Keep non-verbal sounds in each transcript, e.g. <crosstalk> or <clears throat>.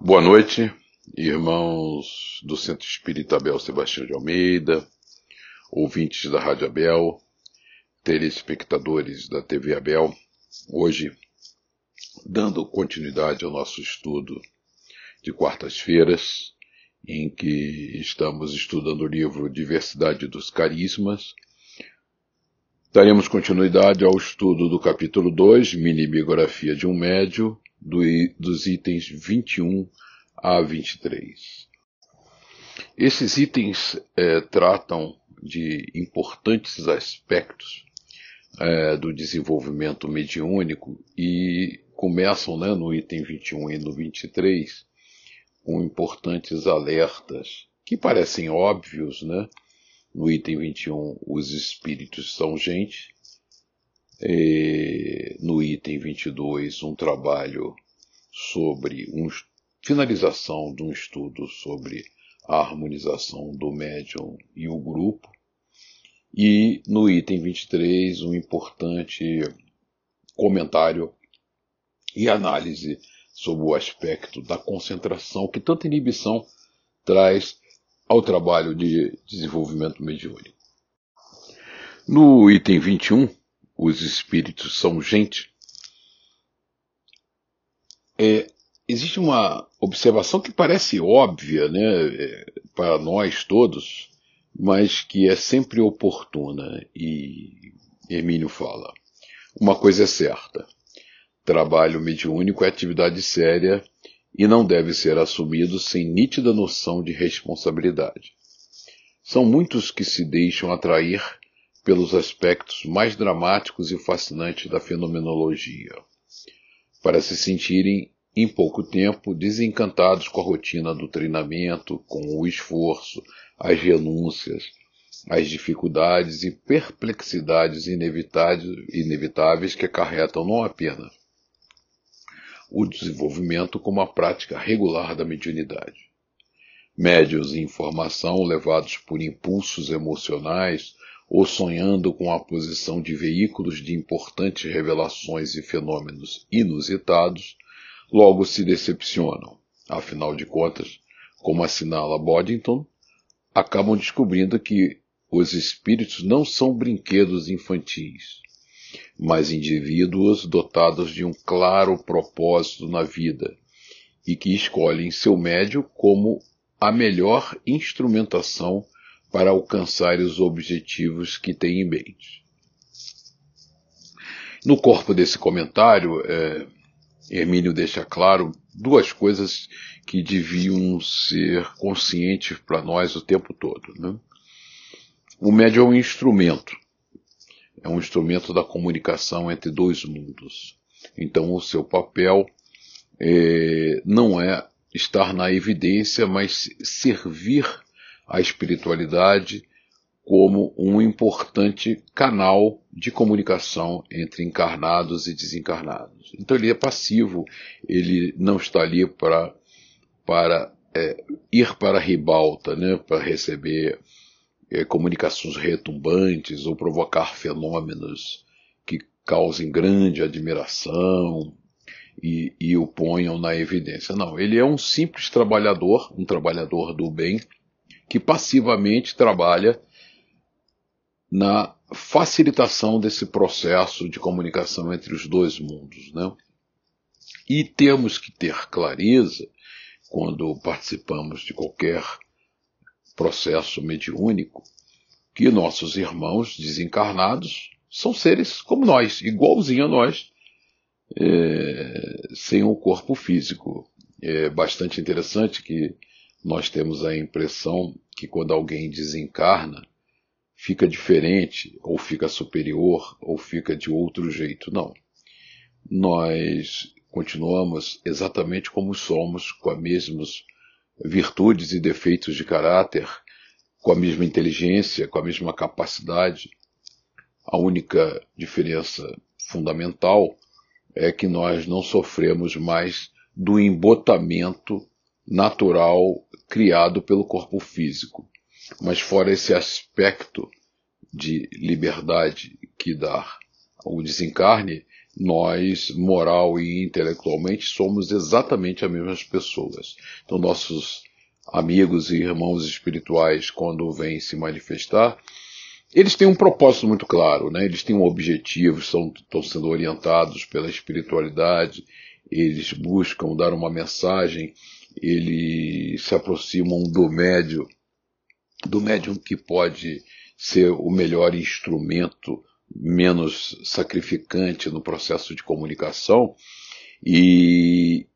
Boa noite, irmãos do Centro Espírita Abel Sebastião de Almeida, ouvintes da Rádio Abel, telespectadores da TV Abel. Hoje, dando continuidade ao nosso estudo de quartas-feiras, em que estamos estudando o livro Diversidade dos Carismas, daremos continuidade ao estudo do capítulo 2, Mini Biografia de um Médio, do, dos itens 21 a 23. Esses itens é, tratam de importantes aspectos é, do desenvolvimento mediúnico e começam né, no item 21 e no 23 com importantes alertas que parecem óbvios, né? No item 21, os espíritos são gente, é, no item 22, um trabalho sobre um, finalização de um estudo sobre a harmonização do médium e o grupo. E no item 23, um importante comentário e análise sobre o aspecto da concentração que tanta inibição traz ao trabalho de desenvolvimento mediúnico. No item 21, os espíritos são gente, é, existe uma observação que parece óbvia né, é, para nós todos, mas que é sempre oportuna. E Hermínio fala: uma coisa é certa: trabalho mediúnico é atividade séria e não deve ser assumido sem nítida noção de responsabilidade. São muitos que se deixam atrair pelos aspectos mais dramáticos e fascinantes da fenomenologia, para se sentirem em pouco tempo desencantados com a rotina do treinamento, com o esforço, as renúncias, as dificuldades e perplexidades inevitáveis que acarretam não apenas o desenvolvimento como a prática regular da mediunidade. Médios em formação levados por impulsos emocionais ou sonhando com a posição de veículos de importantes revelações e fenômenos inusitados, logo se decepcionam. Afinal de contas, como assinala Boddington, acabam descobrindo que os espíritos não são brinquedos infantis, mas indivíduos dotados de um claro propósito na vida e que escolhem seu médio como a melhor instrumentação para alcançar os objetivos que têm em mente. No corpo desse comentário, é, Hermínio deixa claro duas coisas que deviam ser conscientes para nós o tempo todo. Né? O médio é um instrumento, é um instrumento da comunicação entre dois mundos. Então, o seu papel é, não é estar na evidência, mas servir a espiritualidade como um importante canal de comunicação entre encarnados e desencarnados. Então ele é passivo, ele não está ali para, para é, ir para a ribalta, né, para receber é, comunicações retumbantes ou provocar fenômenos que causem grande admiração e, e o ponham na evidência. Não, ele é um simples trabalhador, um trabalhador do bem, que passivamente trabalha na facilitação desse processo de comunicação entre os dois mundos. Né? E temos que ter clareza, quando participamos de qualquer processo mediúnico, que nossos irmãos desencarnados são seres como nós, igualzinho a nós, é, sem um corpo físico. É bastante interessante que nós temos a impressão que quando alguém desencarna, fica diferente, ou fica superior, ou fica de outro jeito. Não. Nós continuamos exatamente como somos, com as mesmas virtudes e defeitos de caráter, com a mesma inteligência, com a mesma capacidade. A única diferença fundamental é que nós não sofremos mais do embotamento natural criado pelo corpo físico. Mas fora esse aspecto de liberdade que dá o desencarne, nós, moral e intelectualmente, somos exatamente as mesmas pessoas. Então, nossos amigos e irmãos espirituais, quando vêm se manifestar, eles têm um propósito muito claro, né? eles têm um objetivo, estão, estão sendo orientados pela espiritualidade, eles buscam dar uma mensagem, eles se aproximam do médium, do médium que pode ser o melhor instrumento, menos sacrificante no processo de comunicação, e,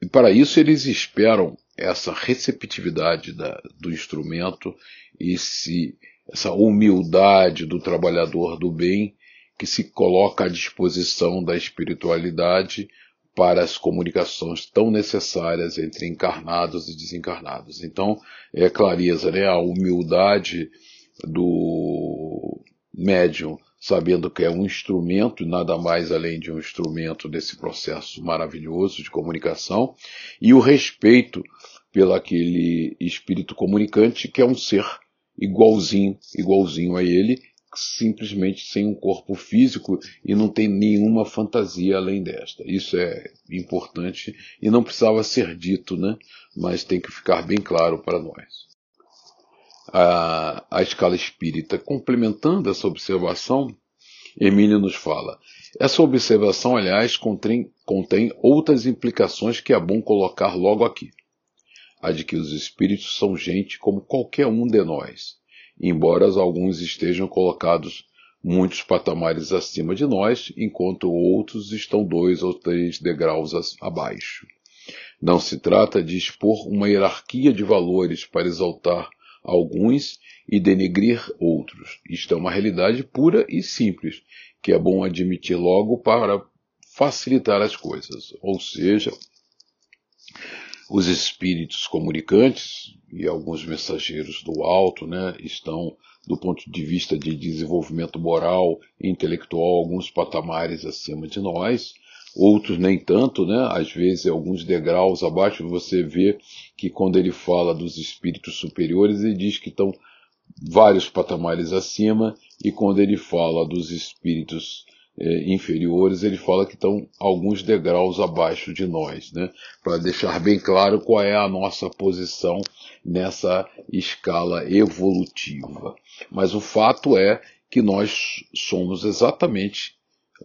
e para isso eles esperam essa receptividade da, do instrumento, esse, essa humildade do trabalhador do bem que se coloca à disposição da espiritualidade para as comunicações tão necessárias entre encarnados e desencarnados. Então, é clareza, né? A humildade do médium, sabendo que é um instrumento, nada mais além de um instrumento desse processo maravilhoso de comunicação, e o respeito pelo aquele espírito comunicante que é um ser igualzinho, igualzinho a ele, simplesmente sem um corpo físico e não tem nenhuma fantasia além desta. Isso é importante e não precisava ser dito, né? Mas tem que ficar bem claro para nós. A, a escala espírita, complementando essa observação, Emílio nos fala: essa observação, aliás, contém, contém outras implicações que é bom colocar logo aqui. A de que os espíritos são gente como qualquer um de nós embora alguns estejam colocados muitos patamares acima de nós, enquanto outros estão dois ou três degraus abaixo. Não se trata de expor uma hierarquia de valores para exaltar alguns e denegrir outros. Isto é uma realidade pura e simples, que é bom admitir logo para facilitar as coisas. Ou seja, os espíritos comunicantes e alguns mensageiros do alto né, estão, do ponto de vista de desenvolvimento moral e intelectual, alguns patamares acima de nós, outros nem tanto, né? Às vezes, alguns degraus abaixo, você vê que quando ele fala dos espíritos superiores, ele diz que estão vários patamares acima, e quando ele fala dos espíritos é, inferiores, ele fala que estão alguns degraus abaixo de nós, né? Para deixar bem claro qual é a nossa posição nessa escala evolutiva. Mas o fato é que nós somos exatamente,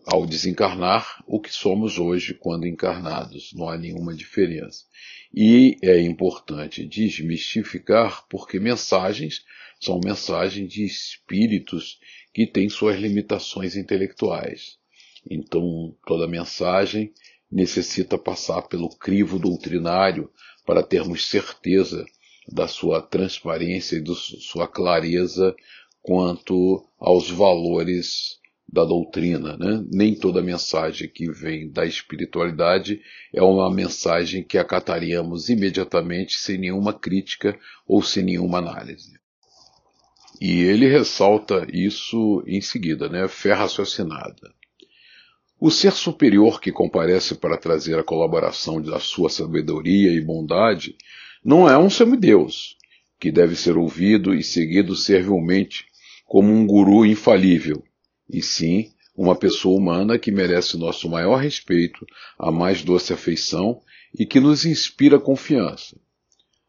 ao desencarnar, o que somos hoje quando encarnados. Não há nenhuma diferença. E é importante desmistificar porque mensagens são mensagens de espíritos que tem suas limitações intelectuais. Então, toda mensagem necessita passar pelo crivo doutrinário para termos certeza da sua transparência e da sua clareza quanto aos valores da doutrina. Né? Nem toda mensagem que vem da espiritualidade é uma mensagem que acataríamos imediatamente sem nenhuma crítica ou sem nenhuma análise. E ele ressalta isso em seguida, né? Fé raciocinada. O ser superior que comparece para trazer a colaboração da sua sabedoria e bondade não é um semideus, que deve ser ouvido e seguido servilmente como um guru infalível, e sim uma pessoa humana que merece nosso maior respeito, a mais doce afeição e que nos inspira confiança.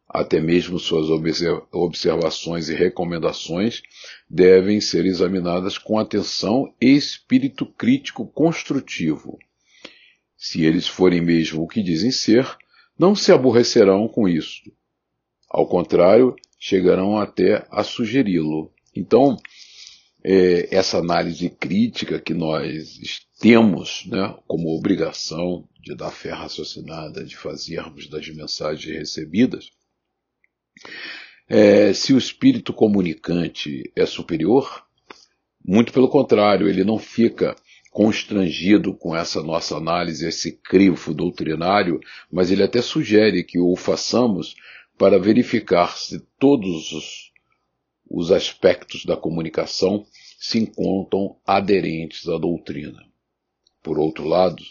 Até mesmo suas observações e recomendações devem ser examinadas com atenção e espírito crítico construtivo. Se eles forem mesmo o que dizem ser, não se aborrecerão com isso. Ao contrário, chegarão até a sugeri-lo. Então, é, essa análise crítica que nós temos né, como obrigação de dar fé raciocinada, de fazermos das mensagens recebidas, é, se o espírito comunicante é superior, muito pelo contrário, ele não fica constrangido com essa nossa análise, esse crivo doutrinário, mas ele até sugere que o façamos para verificar se todos os, os aspectos da comunicação se encontram aderentes à doutrina. Por outro lado,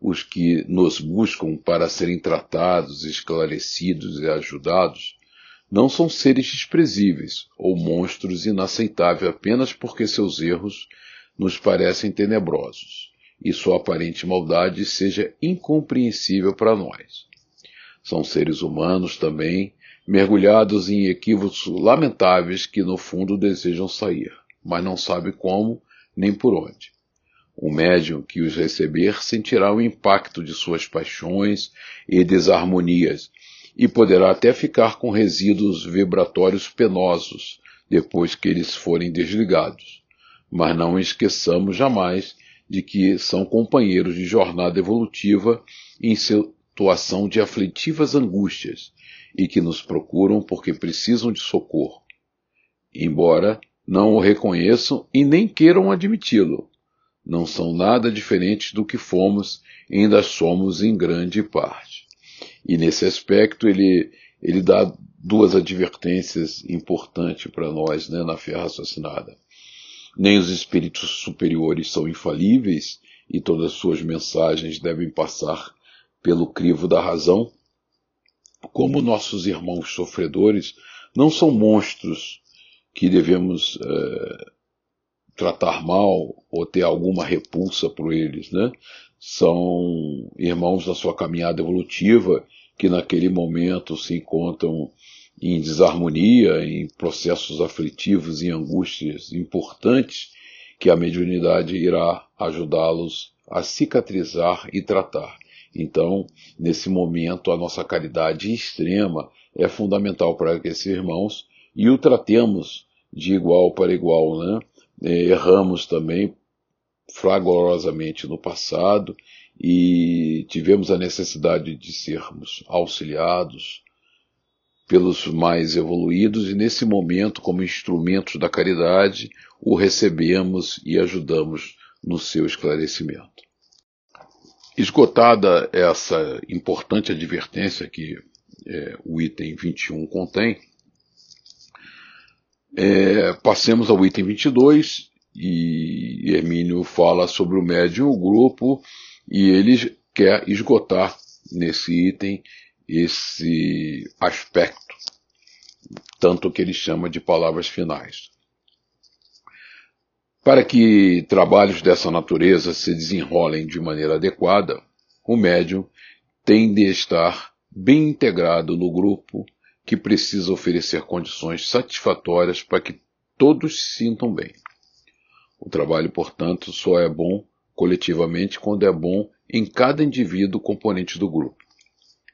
os que nos buscam para serem tratados, esclarecidos e ajudados não são seres desprezíveis ou monstros inaceitáveis apenas porque seus erros nos parecem tenebrosos. e sua aparente maldade seja incompreensível para nós. São seres humanos também, mergulhados em equívocos lamentáveis que no fundo desejam sair, mas não sabem como nem por onde. O médium que os receber sentirá o impacto de suas paixões e desarmonias e poderá até ficar com resíduos vibratórios penosos depois que eles forem desligados. Mas não esqueçamos jamais de que são companheiros de jornada evolutiva em situação de aflitivas angústias e que nos procuram porque precisam de socorro. Embora não o reconheçam e nem queiram admiti-lo, não são nada diferentes do que fomos e ainda somos em grande parte. E nesse aspecto ele, ele dá duas advertências importantes para nós né, na fé raciocinada. Nem os espíritos superiores são infalíveis e todas as suas mensagens devem passar pelo crivo da razão, como nossos irmãos sofredores não são monstros que devemos é, tratar mal ou ter alguma repulsa por eles, né? São irmãos da sua caminhada evolutiva que naquele momento se encontram em desarmonia, em processos aflitivos e angústias importantes que a mediunidade irá ajudá-los a cicatrizar e tratar. Então, nesse momento, a nossa caridade extrema é fundamental para que esses irmãos e o tratemos de igual para igual, né? É, erramos também fragorosamente no passado e tivemos a necessidade de sermos auxiliados pelos mais evoluídos e nesse momento, como instrumentos da caridade, o recebemos e ajudamos no seu esclarecimento. Esgotada essa importante advertência que é, o item 21 contém, é, passemos ao item 22 e Hermínio fala sobre o médium, o grupo, e ele quer esgotar nesse item esse aspecto, tanto que ele chama de palavras finais. Para que trabalhos dessa natureza se desenrolem de maneira adequada, o médium tem de estar bem integrado no grupo que precisa oferecer condições satisfatórias para que todos se sintam bem. O trabalho, portanto, só é bom coletivamente quando é bom em cada indivíduo componente do grupo.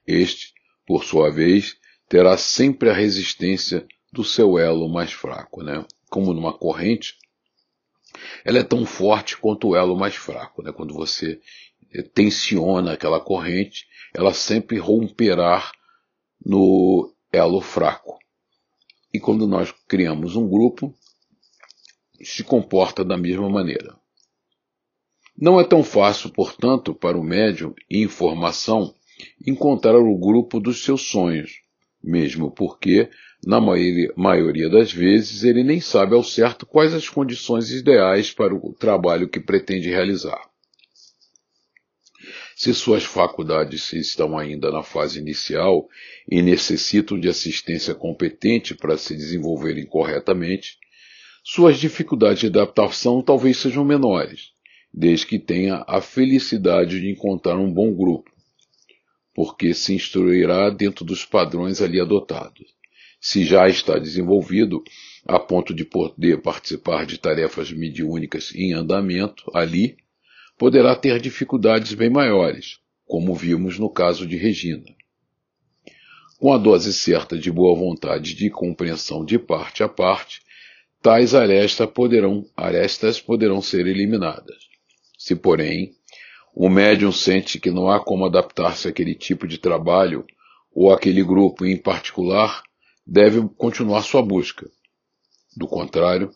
Este, por sua vez, terá sempre a resistência do seu elo mais fraco, né? Como numa corrente, ela é tão forte quanto o elo mais fraco. Né? Quando você eh, tensiona aquela corrente, ela sempre romperá no elo fraco. E quando nós criamos um grupo, se comporta da mesma maneira. Não é tão fácil, portanto, para o médium em informação encontrar o grupo dos seus sonhos, mesmo porque na maioria das vezes, ele nem sabe ao certo quais as condições ideais para o trabalho que pretende realizar. Se suas faculdades estão ainda na fase inicial e necessitam de assistência competente para se desenvolverem corretamente, suas dificuldades de adaptação talvez sejam menores, desde que tenha a felicidade de encontrar um bom grupo, porque se instruirá dentro dos padrões ali adotados se já está desenvolvido a ponto de poder participar de tarefas mediúnicas em andamento ali, poderá ter dificuldades bem maiores, como vimos no caso de Regina. Com a dose certa de boa vontade de compreensão de parte a parte, tais arestas poderão, arestas poderão ser eliminadas. Se, porém, o médium sente que não há como adaptar-se àquele tipo de trabalho ou àquele grupo em particular, deve continuar sua busca. Do contrário,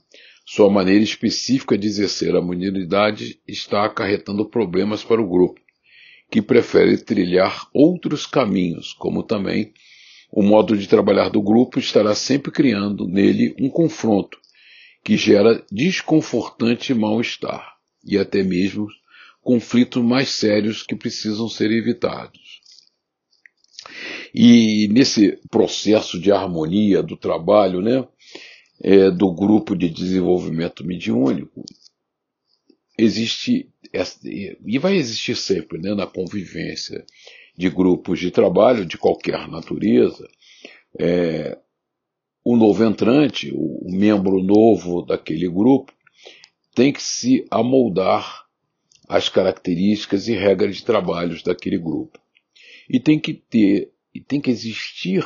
sua maneira específica de exercer a munidade está acarretando problemas para o grupo, que prefere trilhar outros caminhos, como também o modo de trabalhar do grupo estará sempre criando nele um confronto que gera desconfortante mal-estar e até mesmo conflitos mais sérios que precisam ser evitados. E nesse processo de harmonia do trabalho, né, é, do grupo de desenvolvimento mediúnico, existe, e vai existir sempre, né, na convivência de grupos de trabalho de qualquer natureza, é, o novo entrante, o, membro novo daquele grupo, tem que se amoldar às características e regras de trabalho daquele grupo. E tem que ter, e tem que existir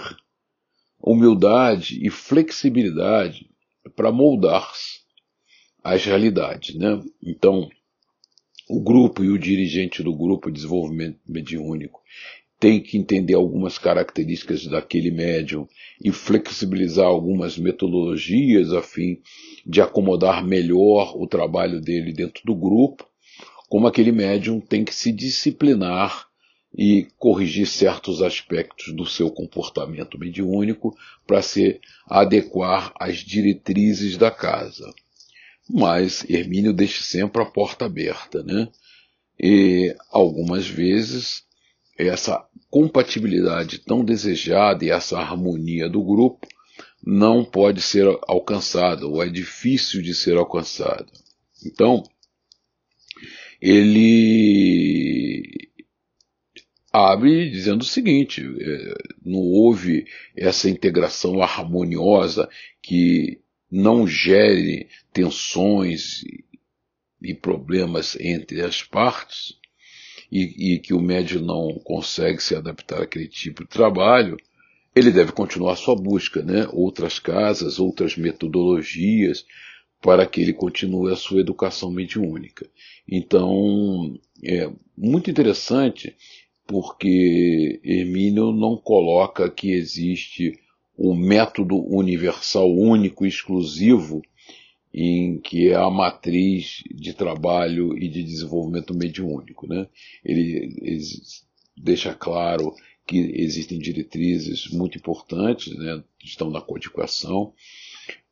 humildade e flexibilidade para moldar-se às realidades. Né? Então, o grupo e o dirigente do grupo de desenvolvimento mediúnico tem que entender algumas características daquele médium e flexibilizar algumas metodologias a fim de acomodar melhor o trabalho dele dentro do grupo, como aquele médium tem que se disciplinar e corrigir certos aspectos do seu comportamento mediúnico para se adequar às diretrizes da casa. Mas Hermínio deixa sempre a porta aberta, né? E algumas vezes essa compatibilidade tão desejada e essa harmonia do grupo não pode ser alcançada ou é difícil de ser alcançada. Então, ele abre dizendo o seguinte: é, não houve essa integração harmoniosa que não gere tensões e problemas entre as partes, e, e que o médium não consegue se adaptar àquele tipo de trabalho, ele deve continuar sua busca, né? Outras casas, outras metodologias, para que ele continue a sua educação mediúnica. Então, é muito interessante porque Hermínio não coloca que existe um método universal único exclusivo em que é a matriz de trabalho e de desenvolvimento mediúnico. Né? Ele, ele deixa claro que existem diretrizes muito importantes, né, estão na codificação,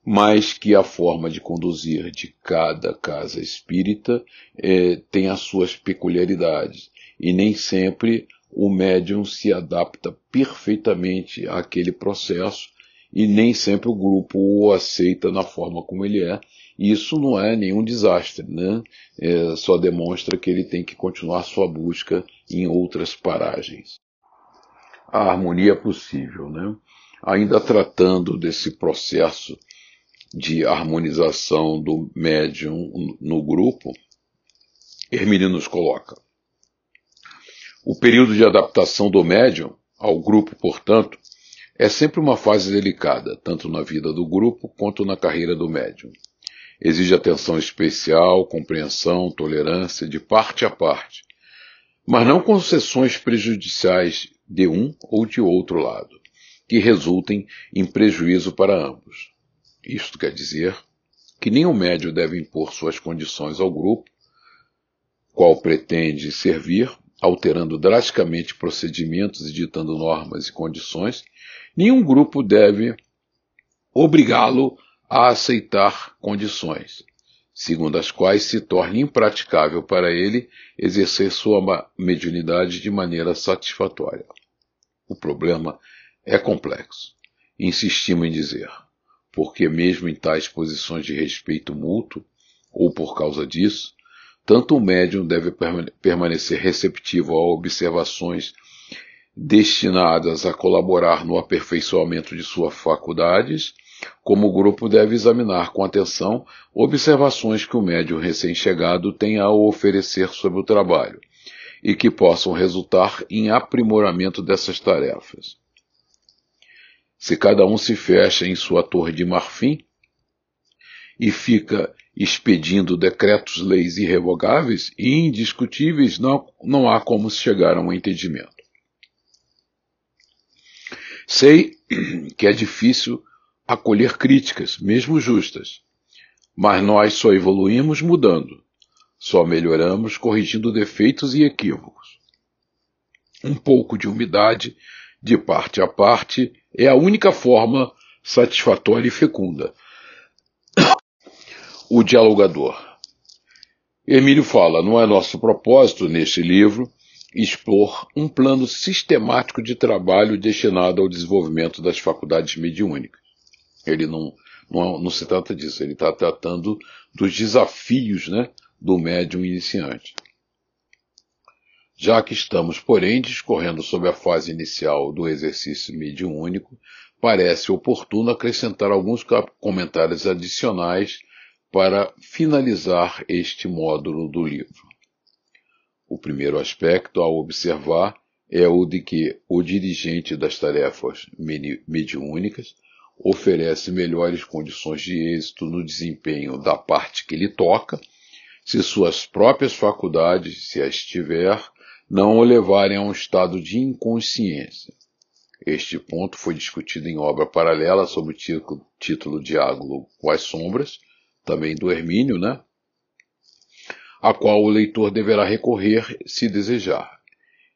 mas que a forma de conduzir de cada casa espírita é, tem as suas peculiaridades e nem sempre o médium se adapta perfeitamente àquele processo e nem sempre o grupo o aceita na forma como ele é. Isso não é nenhum desastre, né? É, só demonstra que ele tem que continuar sua busca em outras paragens. A harmonia é possível, né? Ainda tratando desse processo de harmonização do médium no grupo, Hermínio nos coloca. O período de adaptação do médium ao grupo, portanto, é sempre uma fase delicada, tanto na vida do grupo quanto na carreira do médium. Exige atenção especial, compreensão, tolerância de parte a parte, mas não concessões prejudiciais de um ou de outro lado, que resultem em prejuízo para ambos. Isto quer dizer que nenhum médio deve impor suas condições ao grupo, qual pretende servir, alterando drasticamente procedimentos e ditando normas e condições, nenhum grupo deve obrigá-lo a aceitar condições, segundo as quais se torne impraticável para ele exercer sua mediunidade de maneira satisfatória. O problema é complexo. Insistimos em dizer porque mesmo em tais posições de respeito mútuo, ou por causa disso, tanto o médium deve permanecer receptivo a observações destinadas a colaborar no aperfeiçoamento de suas faculdades, como o grupo deve examinar com atenção observações que o médium recém-chegado tem a oferecer sobre o trabalho e que possam resultar em aprimoramento dessas tarefas. Se cada um se fecha em sua torre de marfim e fica expedindo decretos, leis irrevogáveis e indiscutíveis, não, não há como chegar a um entendimento. Sei <clears throat> que é difícil acolher críticas, mesmo justas, mas nós só evoluímos mudando, só melhoramos corrigindo defeitos e equívocos. Um pouco de umidade, de parte a parte, é a única forma satisfatória e fecunda. <coughs> O dialogador. Emílio fala: não é nosso propósito neste livro expor um plano sistemático de trabalho destinado ao desenvolvimento das faculdades mediúnicas. Ele não, não, não se trata disso, ele está tratando dos desafios né, do médium iniciante. Já que estamos, porém, discorrendo sobre a fase inicial do exercício mediúnico, parece oportuno acrescentar alguns comentários adicionais para finalizar este módulo do livro. O primeiro aspecto a observar é o de que o dirigente das tarefas mediúnicas oferece melhores condições de êxito no desempenho da parte que lhe toca, se suas próprias faculdades, se as tiver, não o levarem a um estado de inconsciência. Este ponto foi discutido em obra paralela sob o título, Diálogo com as Sombras, também do Hermínio, né? A qual o leitor deverá recorrer se desejar.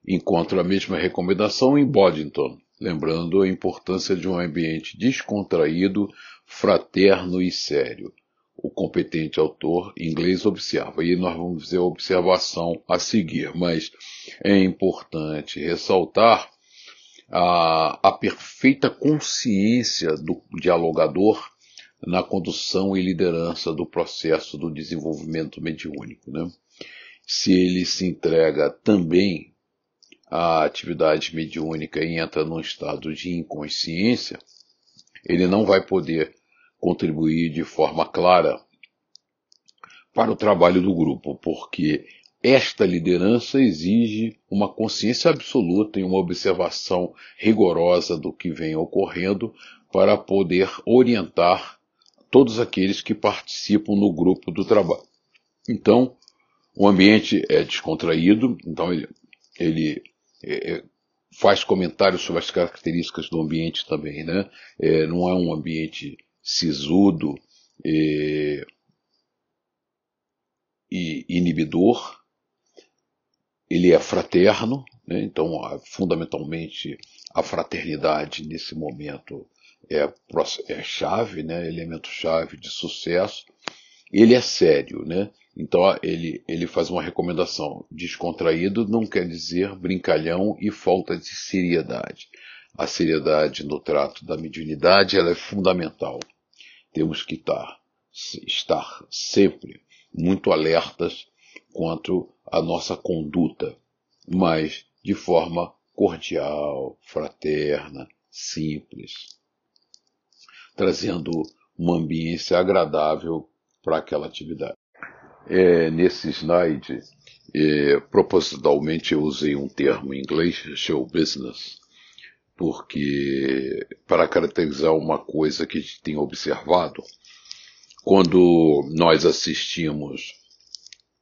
Encontra a mesma recomendação em Boddington, lembrando a importância de um ambiente descontraído, fraterno e sério. O competente autor inglês observa, e nós vamos ver a observação a seguir, mas é importante ressaltar a, a perfeita consciência do dialogador na condução e liderança do processo do desenvolvimento mediúnico. Né? Se ele se entrega também à atividade mediúnica e entra num estado de inconsciência, ele não vai poder contribuir de forma clara para o trabalho do grupo, porque esta liderança exige uma consciência absoluta e uma observação rigorosa do que vem ocorrendo para poder orientar todos aqueles que participam no grupo do trabalho. Então, o ambiente é descontraído, então ele, ele é, é, faz comentários sobre as características do ambiente também, né? É, não é um ambiente sisudo é, e inibidor, ele é fraterno, né? então fundamentalmente a fraternidade nesse momento é, é chave, né, elemento chave de sucesso. Ele é sério, né? Então ele, ele faz uma recomendação. Descontraído não quer dizer brincalhão e falta de seriedade. A seriedade no trato da mediunidade ela é fundamental. Temos que estar, estar sempre muito alertas quanto à nossa conduta, mas de forma cordial, fraterna, simples trazendo uma ambiência agradável para aquela atividade. É, nesse slide, é, propositalmente eu usei um termo em inglês, show business, porque para caracterizar uma coisa que a gente tem observado, quando nós assistimos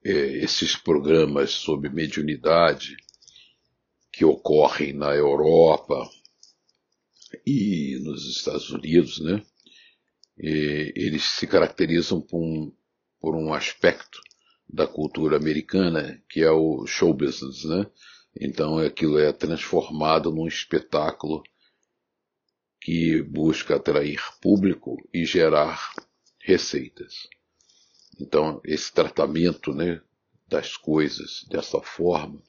é, esses programas sobre mediunidade que ocorrem na Europa, e nos Estados Unidos, né? E eles se caracterizam por um, por um aspecto da cultura americana que é o show business, né? Então aquilo é transformado num espetáculo que busca atrair público e gerar receitas. Então esse tratamento, né, das coisas dessa forma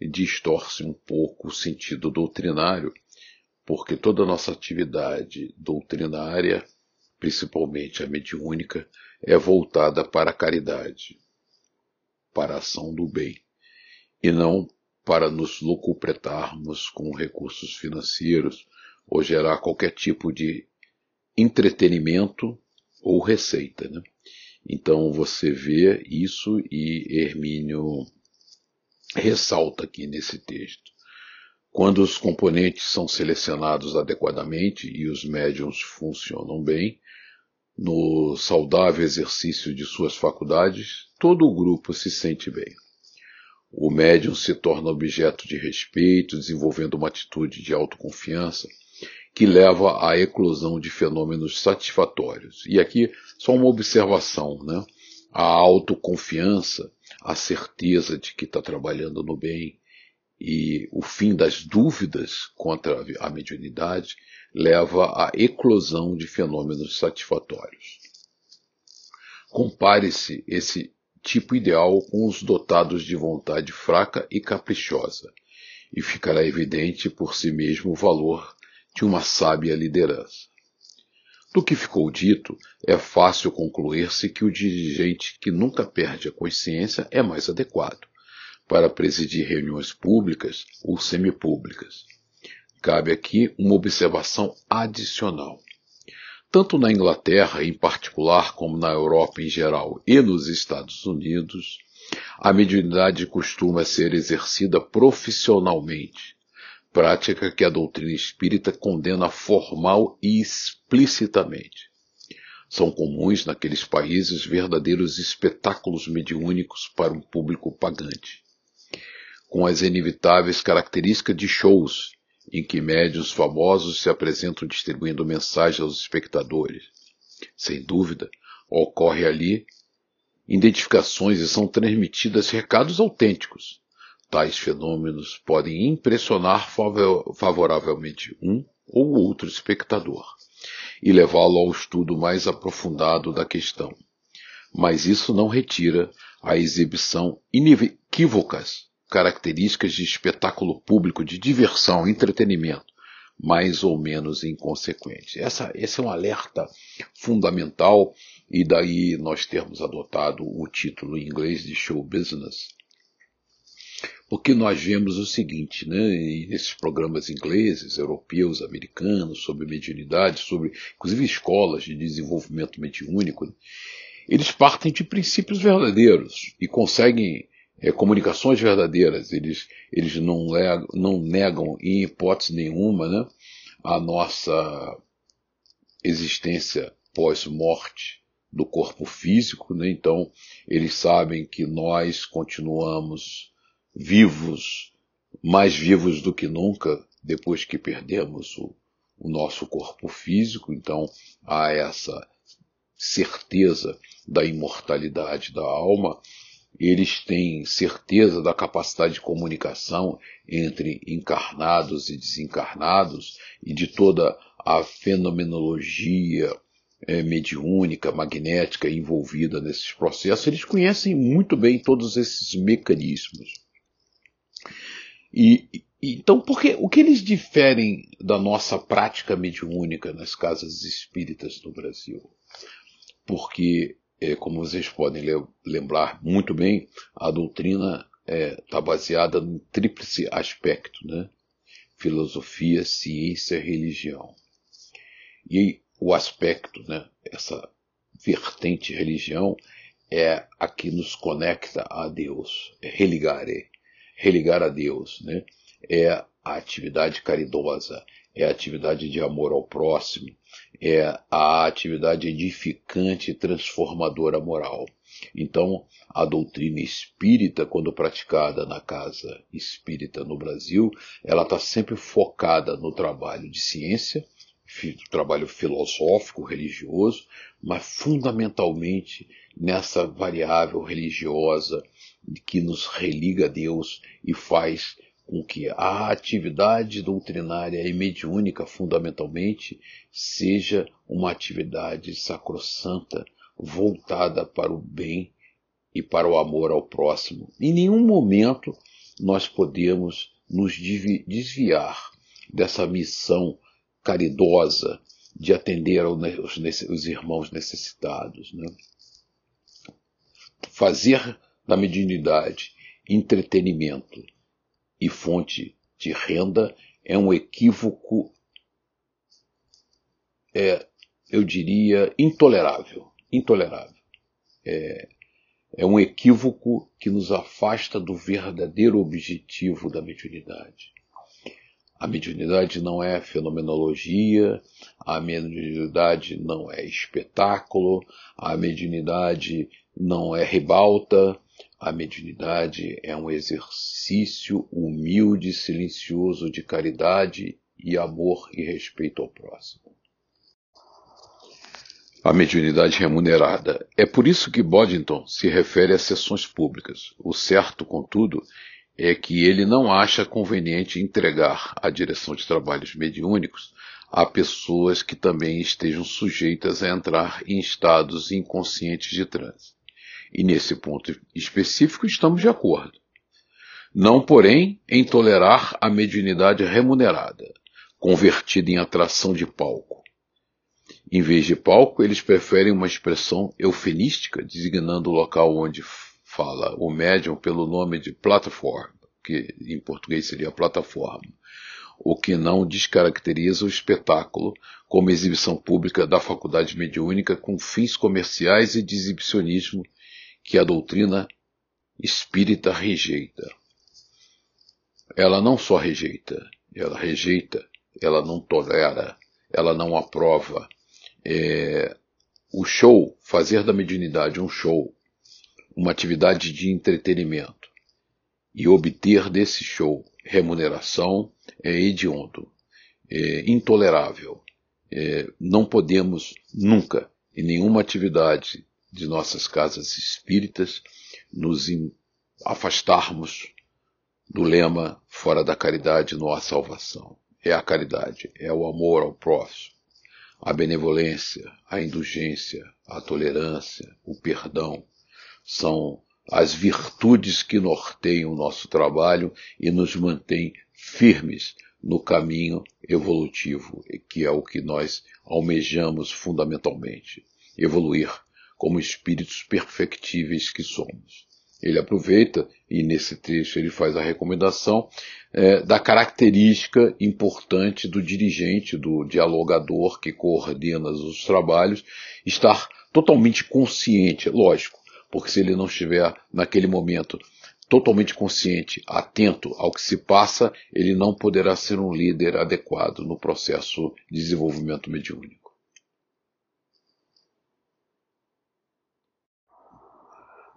distorce um pouco o sentido doutrinário porque toda a nossa atividade doutrinária, principalmente a mediúnica, é voltada para a caridade, para a ação do bem, e não para nos locupretarmos com recursos financeiros ou gerar qualquer tipo de entretenimento ou receita. Né? Então você vê isso e Hermínio ressalta aqui nesse texto. Quando os componentes são selecionados adequadamente e os médiums funcionam bem, no saudável exercício de suas faculdades, todo o grupo se sente bem. O médium se torna objeto de respeito, desenvolvendo uma atitude de autoconfiança que leva à eclosão de fenômenos satisfatórios. E aqui só uma observação, né? A autoconfiança, a certeza de que está trabalhando no bem, e o fim das dúvidas contra a mediunidade leva à eclosão de fenômenos satisfatórios. Compare-se esse tipo ideal com os dotados de vontade fraca e caprichosa, e ficará evidente por si mesmo o valor de uma sábia liderança. Do que ficou dito, é fácil concluir-se que o dirigente que nunca perde a consciência é mais adequado para presidir reuniões públicas ou semipúblicas. Cabe aqui uma observação adicional. Tanto na Inglaterra em particular, como na Europa em geral e nos Estados Unidos, a mediunidade costuma ser exercida profissionalmente, prática que a doutrina espírita condena formal e explicitamente. São comuns naqueles países verdadeiros espetáculos mediúnicos para um público pagante com as inevitáveis características de shows, em que médios famosos se apresentam distribuindo mensagens aos espectadores. Sem dúvida, ocorre ali identificações e são transmitidas recados autênticos. Tais fenômenos podem impressionar favoravelmente um ou outro espectador e levá-lo ao estudo mais aprofundado da questão. Mas isso não retira a exibição inequívocas características de espetáculo público, de diversão, entretenimento, mais ou menos inconsequentes. Essa, esse é um alerta fundamental, e daí nós termos adotado o título em inglês de show business. Porque nós vemos o seguinte, né, nesses programas ingleses, europeus, americanos, sobre mediunidade, sobre inclusive escolas de desenvolvimento mediúnico, eles partem de princípios verdadeiros e conseguem é, comunicações verdadeiras. Eles, eles não, não negam em hipótese nenhuma né, a nossa existência pós-morte do corpo físico. Né? Então, eles sabem que nós continuamos vivos, mais vivos do que nunca, depois que perdemos o, o nosso corpo físico. Então, há essa certeza da imortalidade da alma eles têm certeza da capacidade de comunicação entre encarnados e desencarnados e de toda a fenomenologia é, mediúnica, magnética envolvida nesses processos. Eles conhecem muito bem todos esses mecanismos. E, então, porque, o que eles diferem da nossa prática mediúnica nas casas espíritas do Brasil? Porque é, como vocês podem lembrar muito bem, a doutrina está é, tá baseada no tríplice aspecto, né? filosofia, ciência religião. E o aspecto, né, essa vertente religião, é a que nos conecta a Deus, é religare, religar a Deus, né? é a atividade caridosa, é a atividade de amor ao próximo, é a atividade edificante e transformadora moral. Então, a doutrina espírita, quando praticada na casa espírita no Brasil, ela está sempre focada no trabalho de ciência, trabalho filosófico, religioso, mas fundamentalmente nessa variável religiosa que nos religa a Deus e faz com que a atividade doutrinária e mediúnica, fundamentalmente, seja uma atividade sacrossanta, voltada para o bem e para o amor ao próximo. Em nenhum momento nós podemos nos desviar dessa missão caridosa de atender aos, irmãos necessitados. Né? Fazer da mediunidade entretenimento e fonte de renda é um equívoco, é, eu diria, intolerável. Intolerável. É, é um equívoco que nos afasta do verdadeiro objetivo da mediunidade. A mediunidade não é fenomenologia, a mediunidade não é espetáculo, a mediunidade não é ribalta, a mediunidade é um exercício humilde e silencioso de caridade e amor e respeito ao próximo. A mediunidade remunerada. É por isso que Boddington se refere a sessões públicas. O certo, contudo, é que ele não acha conveniente entregar a direção de trabalhos mediúnicos a pessoas que também estejam sujeitas a entrar em estados inconscientes de transe. E nesse ponto específico estamos de acordo. Não, porém, em tolerar a mediunidade remunerada, convertida em atração de palco. Em vez de palco, eles preferem uma expressão eufemística, designando o local onde fala o médium pelo nome de plataforma, que em português seria plataforma, o que não descaracteriza o espetáculo como exibição pública da faculdade mediúnica com fins comerciais e de exibicionismo que a doutrina espírita rejeita. Ela não só rejeita, ela rejeita, ela não tolera, ela não aprova, é, o show, fazer da mediunidade um show, uma atividade de entretenimento, e obter desse show remuneração é hediondo, é intolerável. É, não podemos nunca, em nenhuma atividade de nossas casas espíritas, nos afastarmos do lema fora da caridade não há salvação. É a caridade, é o amor ao próximo a benevolência, a indulgência, a tolerância, o perdão são as virtudes que norteiam o nosso trabalho e nos mantêm firmes no caminho evolutivo, que é o que nós almejamos fundamentalmente, evoluir como espíritos perfectíveis que somos. Ele aproveita, e nesse trecho ele faz a recomendação, é, da característica importante do dirigente, do dialogador que coordena os trabalhos, estar totalmente consciente, lógico, porque se ele não estiver naquele momento totalmente consciente, atento ao que se passa, ele não poderá ser um líder adequado no processo de desenvolvimento mediúnico.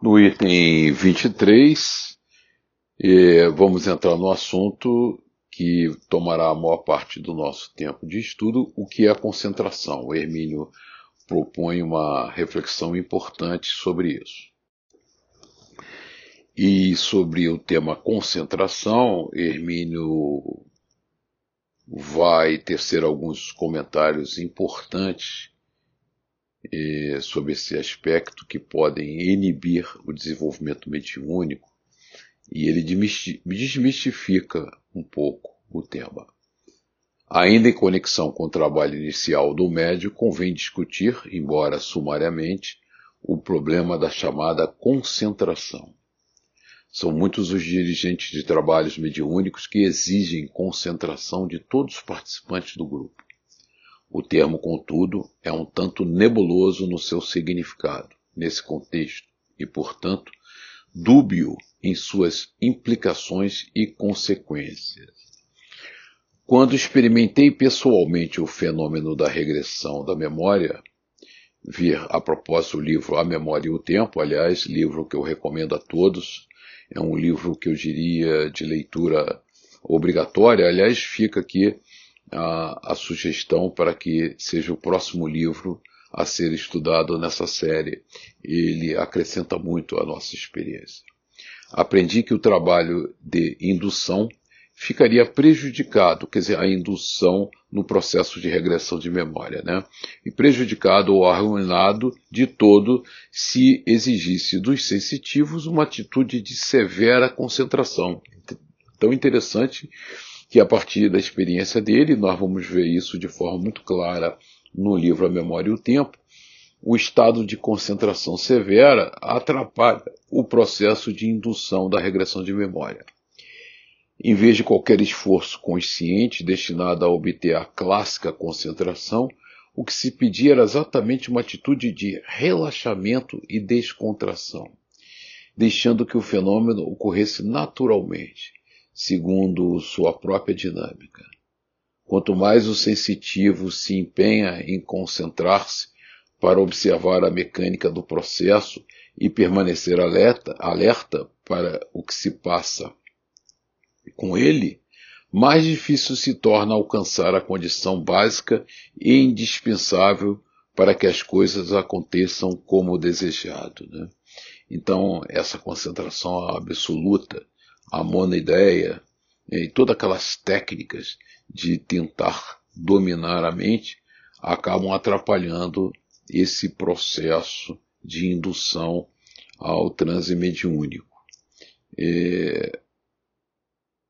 No item 23, e vamos entrar no assunto que tomará a maior parte do nosso tempo de estudo, o que é a concentração. O Hermínio propõe uma reflexão importante sobre isso. E sobre o tema concentração, Hermínio vai tecer alguns comentários importantes eh, sobre esse aspecto que podem inibir o desenvolvimento mediúnico e ele desmistifica um pouco o tema. Ainda em conexão com o trabalho inicial do médio, convém discutir, embora sumariamente, o problema da chamada concentração. São muitos os dirigentes de trabalhos mediúnicos que exigem concentração de todos os participantes do grupo. O termo, contudo, é um tanto nebuloso no seu significado, nesse contexto, e, portanto, dúbio em suas implicações e consequências. Quando experimentei pessoalmente o fenômeno da regressão da memória, vir a propósito o livro A Memória e o Tempo, aliás, livro que eu recomendo a todos, é um livro que eu diria de leitura obrigatória, aliás, fica aqui a, a sugestão para que seja o próximo livro a ser estudado nessa série. Ele acrescenta muito à nossa experiência. Aprendi que o trabalho de indução ficaria prejudicado, quer dizer, a indução no processo de regressão de memória, né? E prejudicado ou arruinado de todo se exigisse dos sensitivos uma atitude de severa concentração. Tão interessante que a partir da experiência dele, nós vamos ver isso de forma muito clara no livro A Memória e o Tempo, o estado de concentração severa atrapalha o processo de indução da regressão de memória. Em vez de qualquer esforço consciente destinado a obter a clássica concentração, o que se pedia era exatamente uma atitude de relaxamento e descontração, deixando que o fenômeno ocorresse naturalmente, segundo sua própria dinâmica. Quanto mais o sensitivo se empenha em concentrar-se para observar a mecânica do processo e permanecer alerta, alerta para o que se passa com ele, mais difícil se torna alcançar a condição básica e indispensável para que as coisas aconteçam como desejado. Né? Então, essa concentração absoluta, a monoideia, e todas aquelas técnicas de tentar dominar a mente acabam atrapalhando esse processo de indução ao transe mediúnico. É,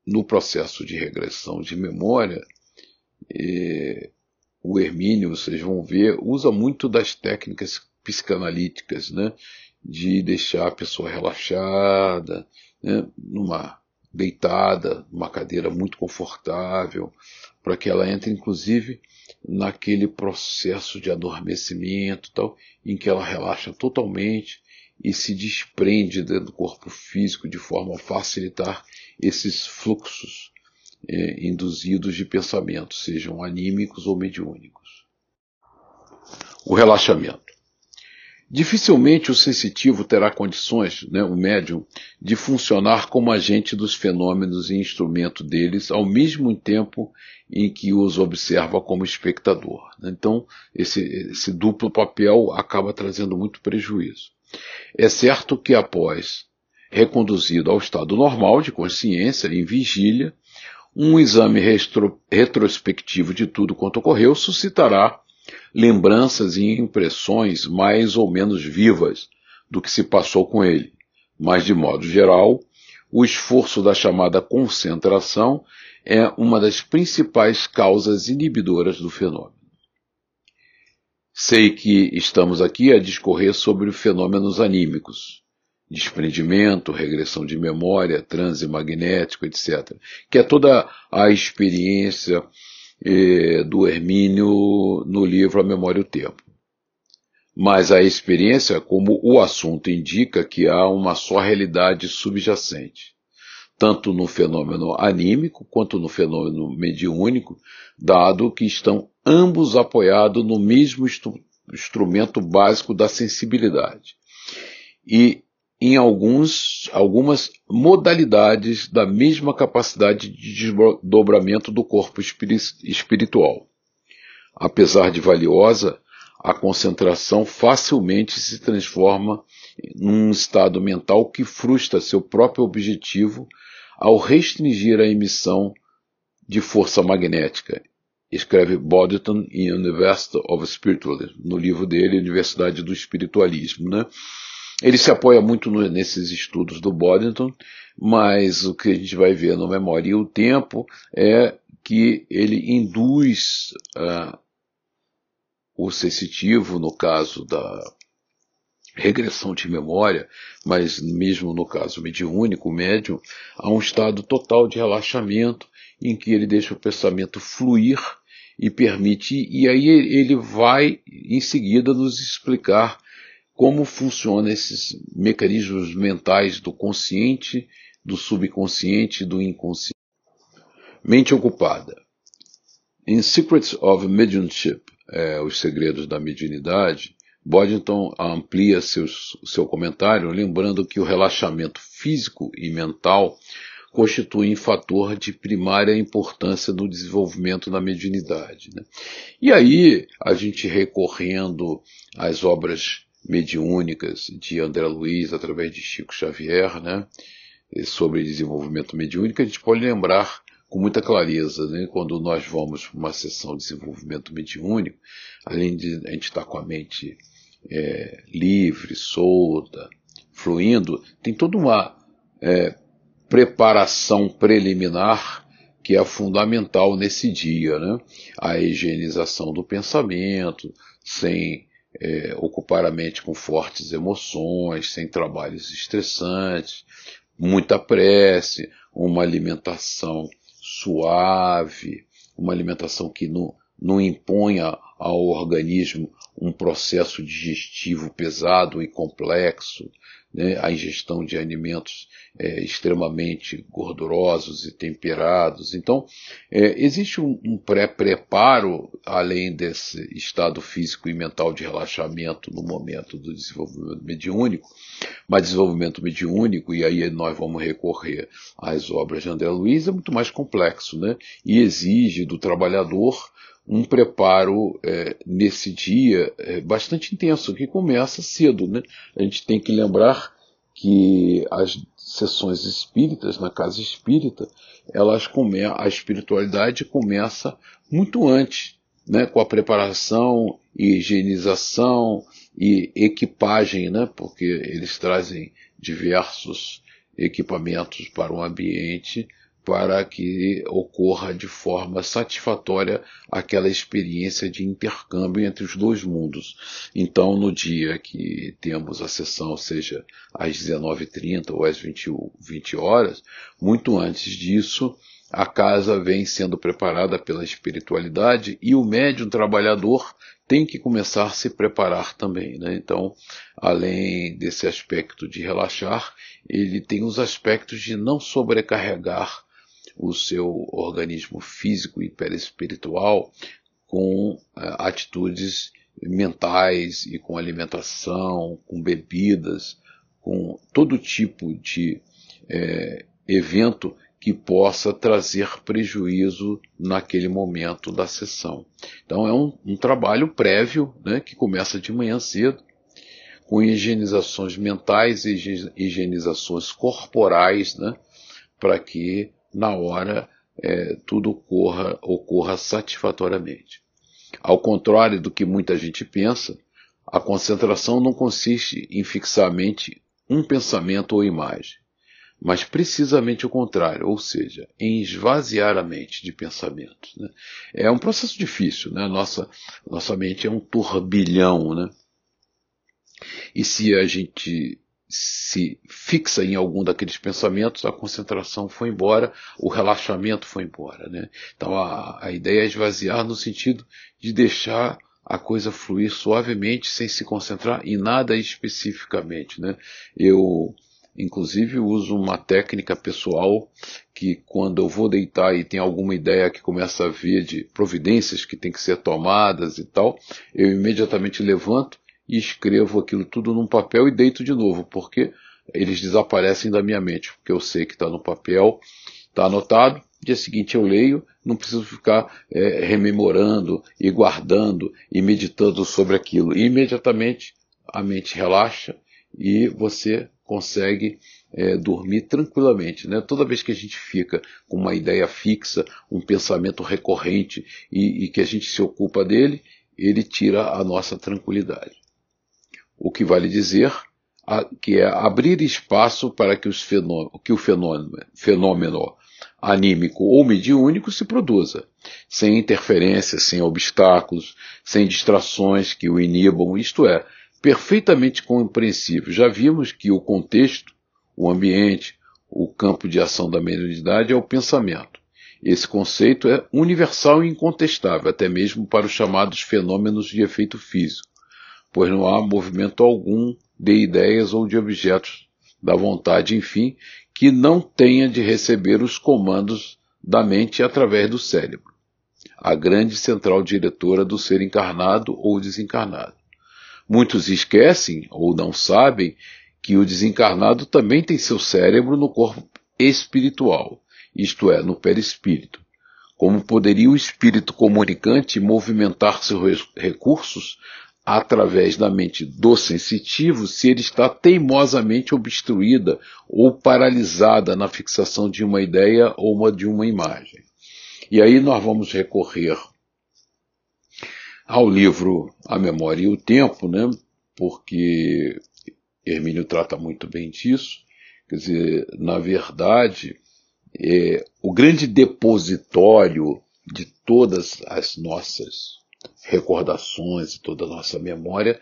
no processo de regressão de memória, é, o Hermínio, vocês vão ver, usa muito das técnicas psicanalíticas, né? De deixar a pessoa relaxada, né? numa deitada, numa cadeira muito confortável, para que ela entre, inclusive, naquele processo de adormecimento, tal, em que ela relaxa totalmente e se desprende do corpo físico de forma a facilitar esses fluxos é, induzidos de pensamento, sejam anímicos ou mediúnicos. O relaxamento. Dificilmente o sensitivo terá condições, né, o médium, de funcionar como agente dos fenômenos e instrumento deles ao mesmo tempo em que os observa como espectador. Então, esse, esse duplo papel acaba trazendo muito prejuízo. É certo que após reconduzido ao estado normal de consciência, em vigília, um exame retro, retrospectivo de tudo quanto ocorreu suscitará lembranças e impressões mais ou menos vivas do que se passou com ele. Mas, de modo geral, o esforço da chamada concentração é uma das principais causas inibidoras do fenômeno. Sei que estamos aqui a discorrer sobre fenômenos anímicos, desprendimento, regressão de memória, transe magnético, etc., que é toda a experiência do Hermínio no livro A Memória e o Tempo. Mas a experiência, como o assunto indica, que há uma só realidade subjacente, tanto no fenômeno anímico quanto no fenômeno mediúnico, dado que estão ambos apoiados no mesmo instrumento básico da sensibilidade. E em alguns, algumas modalidades da mesma capacidade de desdobramento do corpo espiritual. Apesar de valiosa, a concentração facilmente se transforma num estado mental que frustra seu próprio objetivo ao restringir a emissão de força magnética. Escreve Boddington em University of Spiritualism, no livro dele, Universidade do Espiritualismo. Né? Ele se apoia muito no, nesses estudos do Boddington, mas o que a gente vai ver no Memória e o Tempo é que ele induz uh, o sensitivo, no caso da regressão de memória, mas mesmo no caso mediúnico, médium, a um estado total de relaxamento em que ele deixa o pensamento fluir e permite, e aí ele vai em seguida nos explicar como funcionam esses mecanismos mentais do consciente, do subconsciente e do inconsciente. Mente ocupada. Em Secrets of Mediumship, é, Os Segredos da Mediunidade, Boddington amplia seus, seu comentário lembrando que o relaxamento físico e mental constituem fator de primária importância no desenvolvimento da mediunidade. Né? E aí, a gente recorrendo às obras mediúnicas de André Luiz através de Chico Xavier, né, sobre desenvolvimento mediúnico, a gente pode lembrar com muita clareza, né, quando nós vamos para uma sessão de desenvolvimento mediúnico, além de a gente estar com a mente é, livre, solta, fluindo, tem toda uma é, preparação preliminar que é fundamental nesse dia, né? A higienização do pensamento, sem é, ocupar a mente com fortes emoções, sem trabalhos estressantes, muita prece, uma alimentação suave, uma alimentação que não, não imponha ao organismo um processo digestivo pesado e complexo, né, a ingestão de alimentos é, extremamente gordurosos e temperados. Então, é, existe um, um pré-preparo, além desse estado físico e mental de relaxamento no momento do desenvolvimento mediúnico, mas desenvolvimento mediúnico, e aí nós vamos recorrer às obras de André Luiz, é muito mais complexo, né? E exige do trabalhador um preparo é, nesse dia é, bastante intenso, que começa cedo. Né? A gente tem que lembrar que as sessões espíritas, na casa espírita, elas come a espiritualidade começa muito antes, né? com a preparação higienização e equipagem, né? porque eles trazem diversos equipamentos para o ambiente para que ocorra de forma satisfatória aquela experiência de intercâmbio entre os dois mundos. Então, no dia que temos a sessão, seja às 19h30 ou às 20, 20 horas, muito antes disso, a casa vem sendo preparada pela espiritualidade e o médium trabalhador tem que começar a se preparar também. Né? Então, além desse aspecto de relaxar, ele tem os aspectos de não sobrecarregar o seu organismo físico e perispiritual com uh, atitudes mentais e com alimentação, com bebidas, com todo tipo de é, evento que possa trazer prejuízo naquele momento da sessão. Então é um, um trabalho prévio, né, que começa de manhã cedo, com higienizações mentais e higienizações corporais, né, para que na hora é, tudo ocorra, ocorra satisfatoriamente. Ao contrário do que muita gente pensa, a concentração não consiste em fixar a mente um pensamento ou imagem mas precisamente o contrário, ou seja, em esvaziar a mente de pensamentos. Né? É um processo difícil, né? nossa, nossa mente é um turbilhão, né? E se a gente se fixa em algum daqueles pensamentos, a concentração foi embora, o relaxamento foi embora, né? Então a, a ideia é esvaziar no sentido de deixar a coisa fluir suavemente, sem se concentrar em nada especificamente, né? Eu Inclusive uso uma técnica pessoal que quando eu vou deitar e tem alguma ideia que começa a vir de providências que tem que ser tomadas e tal, eu imediatamente levanto e escrevo aquilo tudo num papel e deito de novo, porque eles desaparecem da minha mente, porque eu sei que está no papel, está anotado, dia seguinte eu leio, não preciso ficar é, rememorando e guardando e meditando sobre aquilo. E imediatamente a mente relaxa e você consegue é, dormir tranquilamente. Né? Toda vez que a gente fica com uma ideia fixa, um pensamento recorrente e, e que a gente se ocupa dele, ele tira a nossa tranquilidade. O que vale dizer a, que é abrir espaço para que, que o fenômeno, fenômeno anímico ou mediúnico se produza, sem interferências, sem obstáculos, sem distrações que o inibam, isto é, perfeitamente compreensível. Já vimos que o contexto, o ambiente, o campo de ação da mediunidade é o pensamento. Esse conceito é universal e incontestável, até mesmo para os chamados fenômenos de efeito físico, pois não há movimento algum de ideias ou de objetos da vontade, enfim, que não tenha de receber os comandos da mente através do cérebro, a grande central diretora do ser encarnado ou desencarnado. Muitos esquecem ou não sabem que o desencarnado também tem seu cérebro no corpo espiritual, isto é, no perispírito. Como poderia o espírito comunicante movimentar seus recursos através da mente do sensitivo se ele está teimosamente obstruída ou paralisada na fixação de uma ideia ou uma, de uma imagem? E aí nós vamos recorrer ao livro A Memória e o Tempo, né? porque Hermínio trata muito bem disso. Quer dizer, na verdade, é, o grande depositório de todas as nossas recordações, toda a nossa memória,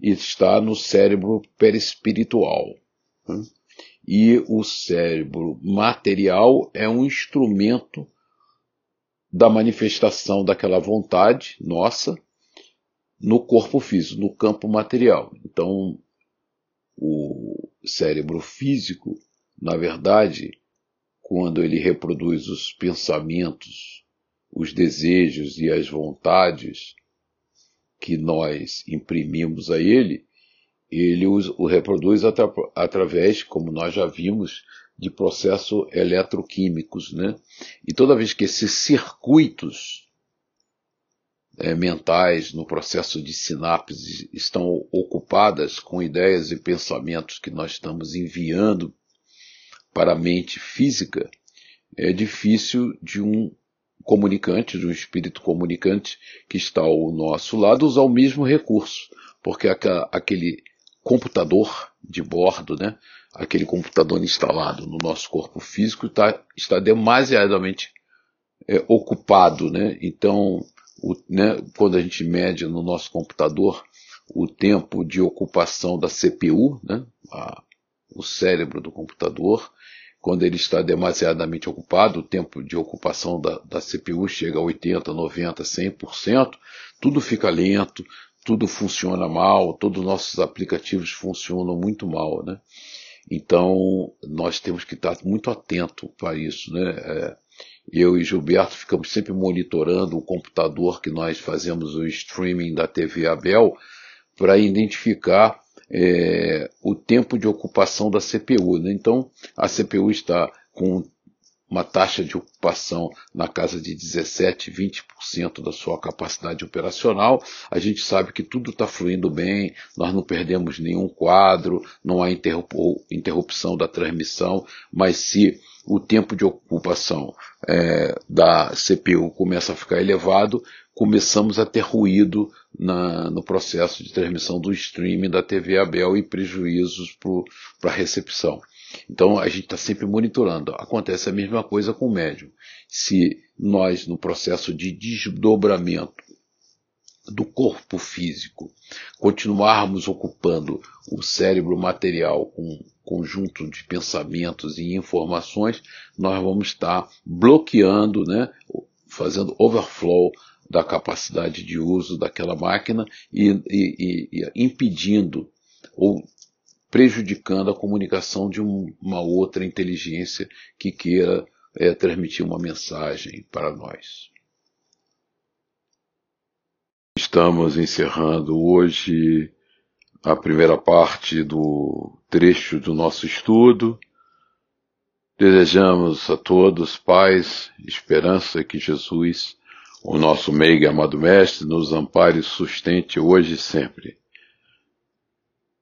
está no cérebro perispiritual. Né? E o cérebro material é um instrumento da manifestação daquela vontade nossa no corpo físico, no campo material. Então, o cérebro físico, na verdade, quando ele reproduz os pensamentos, os desejos e as vontades que nós imprimimos a ele, ele o reproduz atra através, como nós já vimos, de processos eletroquímicos, né? E toda vez que esses circuitos é, mentais no processo de sinapse estão ocupadas com ideias e pensamentos que nós estamos enviando para a mente física, é difícil de um comunicante, de um espírito comunicante que está ao nosso lado usar o mesmo recurso, porque aquele computador de bordo, né, aquele computador instalado no nosso corpo físico está, está demasiadamente é, ocupado, né? Então, o, né, quando a gente mede no nosso computador o tempo de ocupação da CPU, né, a, o cérebro do computador, quando ele está demasiadamente ocupado, o tempo de ocupação da, da CPU chega a 80, 90, 100%, tudo fica lento, tudo funciona mal, todos os nossos aplicativos funcionam muito mal, né? Então, nós temos que estar muito atento para isso, né? É, eu e Gilberto ficamos sempre monitorando o computador que nós fazemos o streaming da TV Abel para identificar é, o tempo de ocupação da CPU. Né? Então, a CPU está com uma taxa de ocupação na casa de 17, 20% da sua capacidade operacional, a gente sabe que tudo está fluindo bem, nós não perdemos nenhum quadro, não há interrupção da transmissão, mas se o tempo de ocupação é, da CPU começa a ficar elevado, começamos a ter ruído na, no processo de transmissão do streaming da TV Abel e prejuízos para a recepção. Então a gente está sempre monitorando. Acontece a mesma coisa com o médium. Se nós, no processo de desdobramento do corpo físico, continuarmos ocupando o cérebro material com um conjunto de pensamentos e informações, nós vamos estar bloqueando, né, fazendo overflow da capacidade de uso daquela máquina e, e, e impedindo ou prejudicando a comunicação de um, uma outra inteligência que queira é, transmitir uma mensagem para nós. Estamos encerrando hoje a primeira parte do trecho do nosso estudo. Desejamos a todos paz, esperança que Jesus, o nosso meio e amado Mestre, nos ampare e sustente hoje e sempre.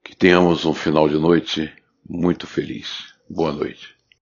Que tenhamos um final de noite muito feliz. Boa noite.